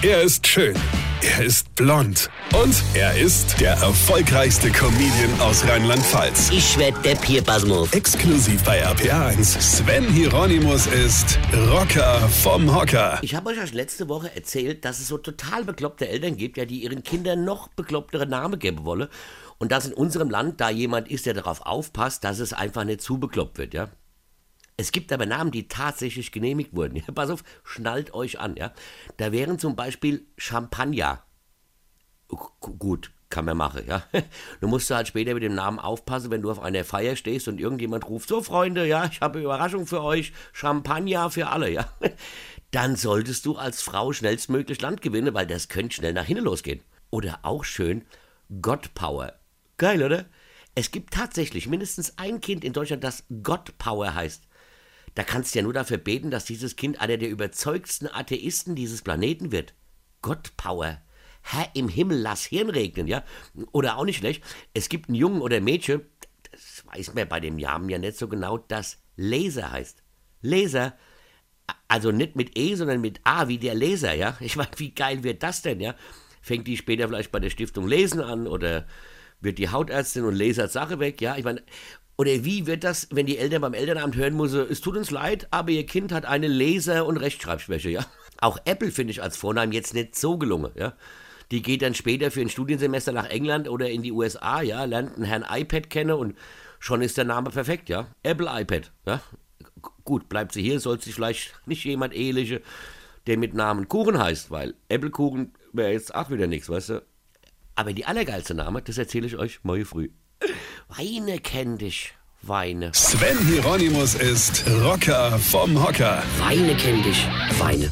Er ist schön. Er ist blond. Und er ist der erfolgreichste Comedian aus Rheinland-Pfalz. Ich werd der Pierpasmus. Exklusiv bei RPA1. Sven Hieronymus ist Rocker vom Hocker. Ich habe euch erst letzte Woche erzählt, dass es so total bekloppte Eltern gibt, ja, die ihren Kindern noch beklopptere Namen geben wollen. Und dass in unserem Land da jemand ist, der darauf aufpasst, dass es einfach nicht zu bekloppt wird, ja. Es gibt aber Namen, die tatsächlich genehmigt wurden. Ja, pass auf, schnallt euch an, ja. Da wären zum Beispiel Champagner. Gut, kann man machen, ja. Du musst halt später mit dem Namen aufpassen, wenn du auf einer Feier stehst und irgendjemand ruft, so Freunde, ja, ich habe Überraschung für euch, Champagner für alle, ja. Dann solltest du als Frau schnellstmöglich Land gewinnen, weil das könnte schnell nach hinten losgehen. Oder auch schön, Godpower. Geil, oder? Es gibt tatsächlich mindestens ein Kind in Deutschland, das Godpower heißt. Da kannst du ja nur dafür beten, dass dieses Kind einer der überzeugtsten Atheisten dieses Planeten wird. Gottpower. Herr im Himmel, lass Hirn regnen, ja? Oder auch nicht schlecht. Es gibt einen Jungen oder Mädchen, das weiß man bei dem Namen ja nicht so genau, das Laser heißt. Laser. Also nicht mit E, sondern mit A, wie der Laser, ja? Ich meine, wie geil wird das denn, ja? Fängt die später vielleicht bei der Stiftung Lesen an oder wird die Hautärztin und lasert Sache weg, ja? Ich meine, oder wie wird das, wenn die Eltern beim Elternamt hören müssen, es tut uns leid, aber ihr Kind hat eine Leser- und Rechtschreibschwäche, ja? Auch Apple finde ich als Vornamen jetzt nicht so gelungen, ja? Die geht dann später für ein Studiensemester nach England oder in die USA, ja, lernt einen Herrn iPad kennen und schon ist der Name perfekt, ja? Apple iPad, ja? Gut, bleibt sie hier, soll sich vielleicht nicht jemand eheliche, der mit Namen Kuchen heißt, weil Apple Kuchen wäre jetzt auch wieder nichts, weißt du? Aber die allergeilste Name, das erzähle ich euch morgen früh. Weine kenn dich, Weine. Sven Hieronymus ist Rocker vom Hocker. Weine kenn dich, Weine.